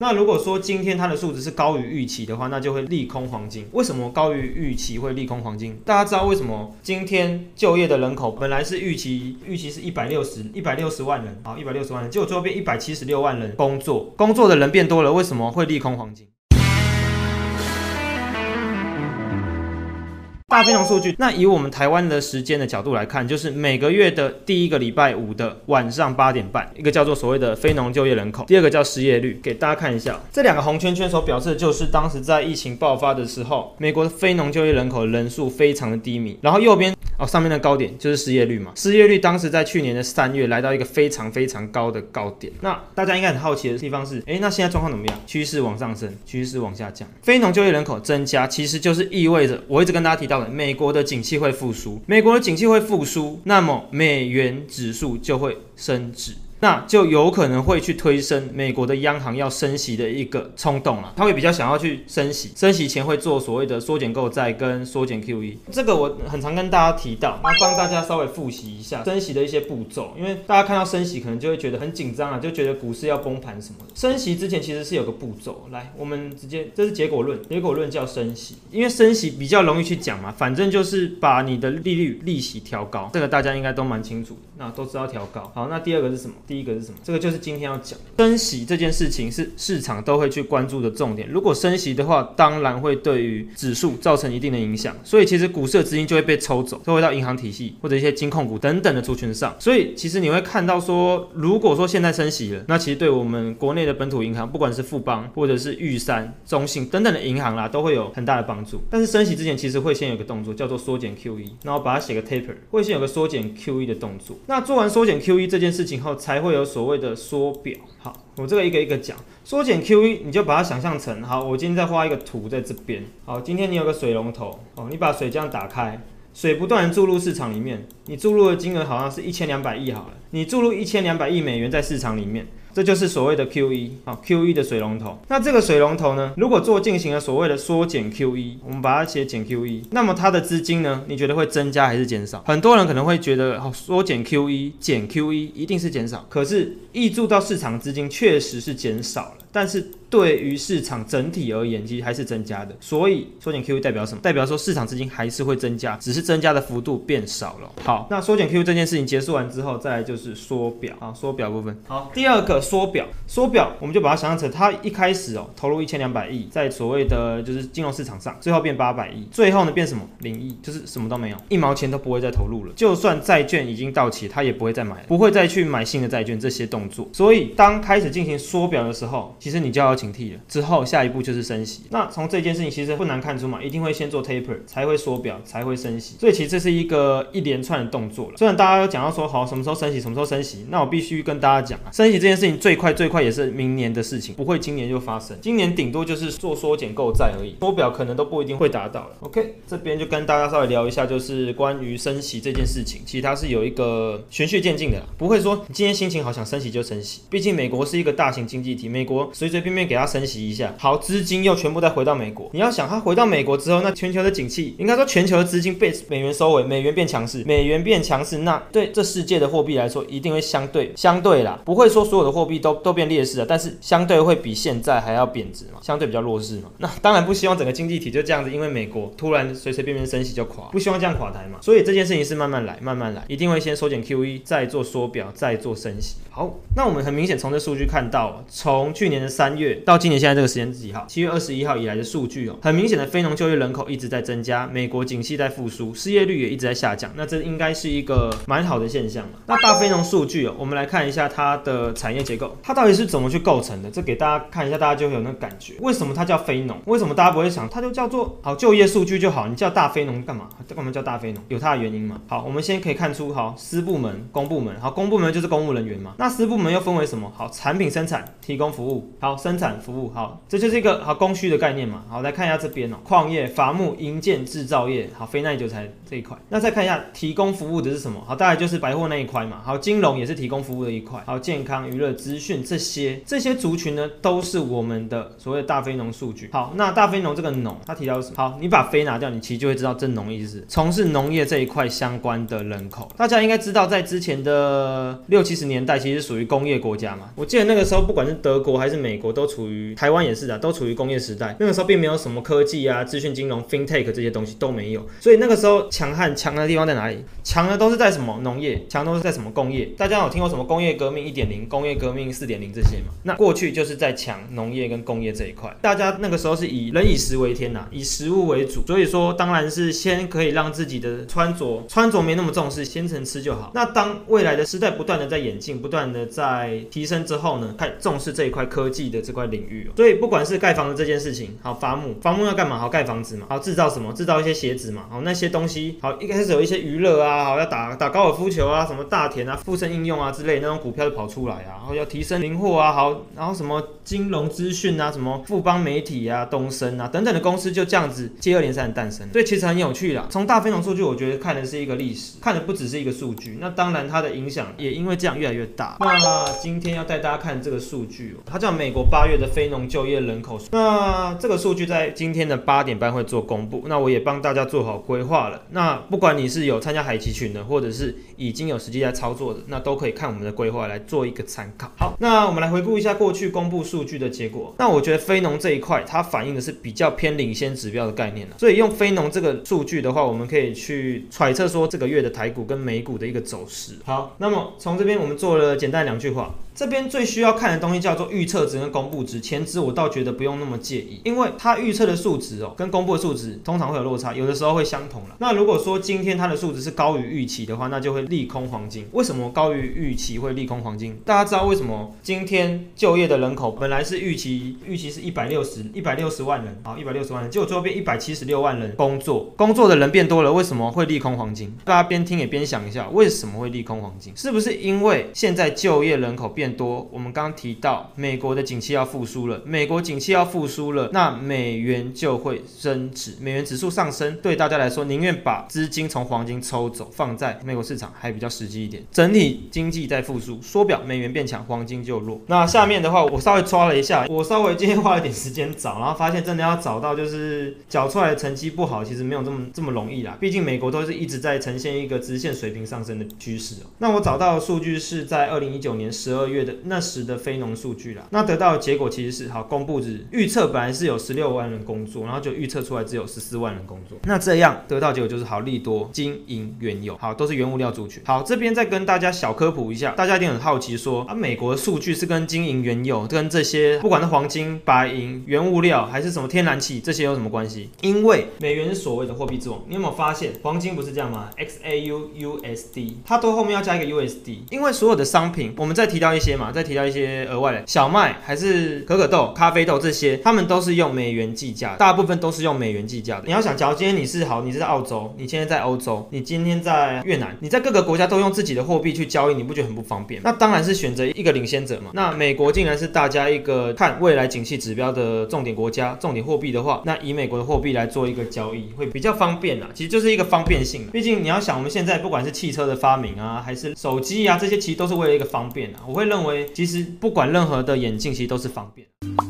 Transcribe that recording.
那如果说今天它的数值是高于预期的话，那就会利空黄金。为什么高于预期会利空黄金？大家知道为什么今天就业的人口本来是预期预期是一百六十一百六十万人，好，一百六十万人，结果最后变一百七十六万人工作，工作的人变多了，为什么会利空黄金？大非农数据，那以我们台湾的时间的角度来看，就是每个月的第一个礼拜五的晚上八点半，一个叫做所谓的非农就业人口，第二个叫失业率，给大家看一下，这两个红圈圈所表示的就是当时在疫情爆发的时候，美国的非农就业人口人数非常的低迷，然后右边。哦，上面的高点就是失业率嘛。失业率当时在去年的三月来到一个非常非常高的高点。那大家应该很好奇的地方是，诶，那现在状况怎么样？趋势往上升，趋势往下降。非农就业人口增加，其实就是意味着我一直跟大家提到的，美国的景气会复苏。美国的景气会复苏，那么美元指数就会升值。那就有可能会去推升美国的央行要升息的一个冲动了，他会比较想要去升息，升息前会做所谓的缩减购债跟缩减 QE，这个我很常跟大家提到，那帮大家稍微复习一下升息的一些步骤，因为大家看到升息可能就会觉得很紧张啊，就觉得股市要崩盘什么的。升息之前其实是有个步骤，来，我们直接这是结果论，结果论叫升息，因为升息比较容易去讲嘛，反正就是把你的利率利息调高，这个大家应该都蛮清楚，那都知道调高。好，那第二个是什么？第一个是什么？这个就是今天要讲的升息这件事情，是市场都会去关注的重点。如果升息的话，当然会对于指数造成一定的影响，所以其实股市的资金就会被抽走，就会到银行体系或者一些金控股等等的族群上。所以其实你会看到说，如果说现在升息了，那其实对我们国内的本土银行，不管是富邦或者是玉山、中信等等的银行啦，都会有很大的帮助。但是升息之前，其实会先有个动作叫做缩减 QE，然后把它写个 taper，会先有个缩减 QE 的动作。那做完缩减 QE 这件事情后，才会有所谓的缩表，好，我这个一个一个讲。缩减 QE，你就把它想象成，好，我今天再画一个图在这边。好，今天你有个水龙头，哦，你把水这样打开，水不断注入市场里面，你注入的金额好像是一千两百亿好了，你注入一千两百亿美元在市场里面。这就是所谓的 QE 啊，QE 的水龙头。那这个水龙头呢，如果做进行了所谓的缩减 QE，我们把它写减 QE，那么它的资金呢，你觉得会增加还是减少？很多人可能会觉得，哦，缩减 QE 减 QE 一定是减少，可是溢注到市场资金确实是减少了，但是。对于市场整体而言，其实还是增加的。所以缩减 QE 代表什么？代表说市场资金还是会增加，只是增加的幅度变少了。好，那缩减 QE 这件事情结束完之后，再来就是缩表啊，缩表部分。好，第二个缩表，缩表我们就把它想象成，它一开始哦投入一千两百亿在所谓的就是金融市场上，最后变八百亿，最后呢变什么零亿，就是什么都没有，一毛钱都不会再投入了。就算债券已经到期，它也不会再买，不会再去买新的债券这些动作。所以当开始进行缩表的时候，其实你就要。警惕了之后，下一步就是升息。那从这件事情其实不难看出嘛，一定会先做 taper，才会缩表，才会升息。所以其实这是一个一连串的动作了。虽然大家都讲到说好什么时候升息，什么时候升息，那我必须跟大家讲啊，升息这件事情最快最快也是明年的事情，不会今年就发生。今年顶多就是做缩减购债而已，缩表可能都不一定会达到了。OK，这边就跟大家稍微聊一下，就是关于升息这件事情，其实它是有一个循序渐进的，不会说今天心情好想升息就升息。毕竟美国是一个大型经济体，美国随随便便给它升息一下，好，资金又全部再回到美国。你要想，它回到美国之后，那全球的景气，应该说全球的资金被美元收回，美元变强势，美元变强势，那对这世界的货币来说，一定会相对相对啦，不会说所有的货币都都变劣势了，但是相对会比现在还要贬值嘛，相对比较弱势嘛。那当然不希望整个经济体就这样子，因为美国突然随随便便升息就垮，不希望这样垮台嘛。所以这件事情是慢慢来，慢慢来，一定会先缩减 QE，再做缩表，再做升息。好，那我们很明显从这数据看到，从去年的三月到今年现在这个时。间几号？七月二十一号以来的数据哦，很明显的非农就业人口一直在增加，美国景气在复苏，失业率也一直在下降，那这应该是一个蛮好的现象嘛。那大非农数据哦，我们来看一下它的产业结构，它到底是怎么去构成的？这给大家看一下，大家就有那个感觉。为什么它叫非农？为什么大家不会想，它就叫做好就业数据就好？你叫大非农干嘛？干嘛叫大非农？有它的原因嘛？好，我们先可以看出，好，私部门、公部门，好，公部门就是公务人员嘛。那私部门又分为什么？好，产品生产、提供服务，好，生产服务，好。这就是一个好供需的概念嘛，好来看一下这边哦，矿业、伐木、营建、制造业，好非耐久材这一块。那再看一下提供服务的是什么？好，大概就是百货那一块嘛。好，金融也是提供服务的一块。好，健康、娱乐、资讯，这些这些族群呢，都是我们的所谓的大非农数据。好，那大非农这个农，它提到什么？好，你把非拿掉，你其实就会知道这农意思，从事农业这一块相关的人口。大家应该知道，在之前的六七十年代，其实属于工业国家嘛。我记得那个时候，不管是德国还是美国，都处于台湾也是的，都处于工业时代。那个时候并没有什么科技啊、资讯金融、FinTech 这些东西都没有，所以那个时候强悍强的地方在哪里？强的都是在什么农业，强都是在什么工业？大家有听过什么工业革命一点零、工业革革命四点零这些嘛？那过去就是在抢农业跟工业这一块。大家那个时候是以人以食为天呐，以食物为主，所以说当然是先可以让自己的穿着穿着没那么重视，先成吃就好。那当未来的时代不断的在演进，不断的在提升之后呢，开重视这一块科技的这块领域。所以不管是盖房子这件事情，好伐木，伐木要干嘛？好盖房子嘛，好制造什么？制造一些鞋子嘛，好那些东西，好一开始有一些娱乐啊，好要打打高尔夫球啊，什么大田啊、附身应用啊之类那种股票就跑出来啊，然后要提升灵活啊，好，然后什么金融资讯啊，什么富邦媒体啊、东升啊等等的公司就这样子接二连三的诞生。所以其实很有趣啦。从大非农数据，我觉得看的是一个历史，看的不只是一个数据。那当然它的影响也因为这样越来越大。那今天要带大家看这个数据，它叫美国八月的非农就业人口。那这个数据在今天的八点半会做公布。那我也帮大家做好规划了。那不管你是有参加海奇群的，或者是已经有实际在操作的，那都可以看我们的规划来做一个参考。好，那我们来回顾一下过去公布数据的结果。那我觉得非农这一块，它反映的是比较偏领先指标的概念了。所以用非农这个数据的话，我们可以去揣测说这个月的台股跟美股的一个走势。好，那么从这边我们做了简单两句话。这边最需要看的东西叫做预测值跟公布值，前值我倒觉得不用那么介意，因为它预测的数值哦，跟公布的数值通常会有落差，有的时候会相同了。那如果说今天它的数值是高于预期的话，那就会利空黄金。为什么高于预期会利空黄金？大家知道为什么今天就业的人口本来是预期预期是一百六十一百六十万人，好一百六十万人，结果最后变一百七十六万人工作，工作的人变多了，为什么会利空黄金？大家边听也边想一下，为什么会利空黄金？是不是因为现在就业人口变多？我们刚刚提到美国的景气要复苏了，美国景气要复苏了，那美元就会升值，美元指数上升，对大家来说宁愿把资金从黄金抽走，放在美国市场还比较实际一点。整体经济在复苏，缩表，美元变强，黄金就弱。那下面的话，我稍微抓了一下，我稍微今天花了点时间找，然后发现真的要找到就是缴出来的成绩不好，其实没有这么这么容易啦。毕竟美国都是一直在呈现一个直线水平上升的趋势哦。那我找到的数据是在二零一九年十二月的那。时的非农数据啦，那得到的结果其实是好公布值预测本来是有十六万人工作，然后就预测出来只有十四万人工作，那这样得到结果就是好利多金银原油好都是原物料族群。好，这边再跟大家小科普一下，大家一定很好奇说啊，美国的数据是跟金银原油跟这些不管是黄金、白银、原物料还是什么天然气这些有什么关系？因为美元是所谓的货币之王，你有没有发现黄金不是这样吗？X A U U S D，它都后面要加一个 U S D，因为所有的商品我们再提到一些嘛，再提。到一些额外的小麦还是可可豆、咖啡豆这些，他们都是用美元计价，大部分都是用美元计价的。你要想，假如今天你是好，你是在澳洲，你现在在欧洲，你今天在越南，你在各个国家都用自己的货币去交易，你不觉得很不方便？那当然是选择一个领先者嘛。那美国竟然是大家一个看未来景气指标的重点国家、重点货币的话，那以美国的货币来做一个交易会比较方便啊。其实就是一个方便性。毕竟你要想，我们现在不管是汽车的发明啊，还是手机啊，这些其实都是为了一个方便啊。我会认认为，其实不管任何的眼镜，其实都是方便。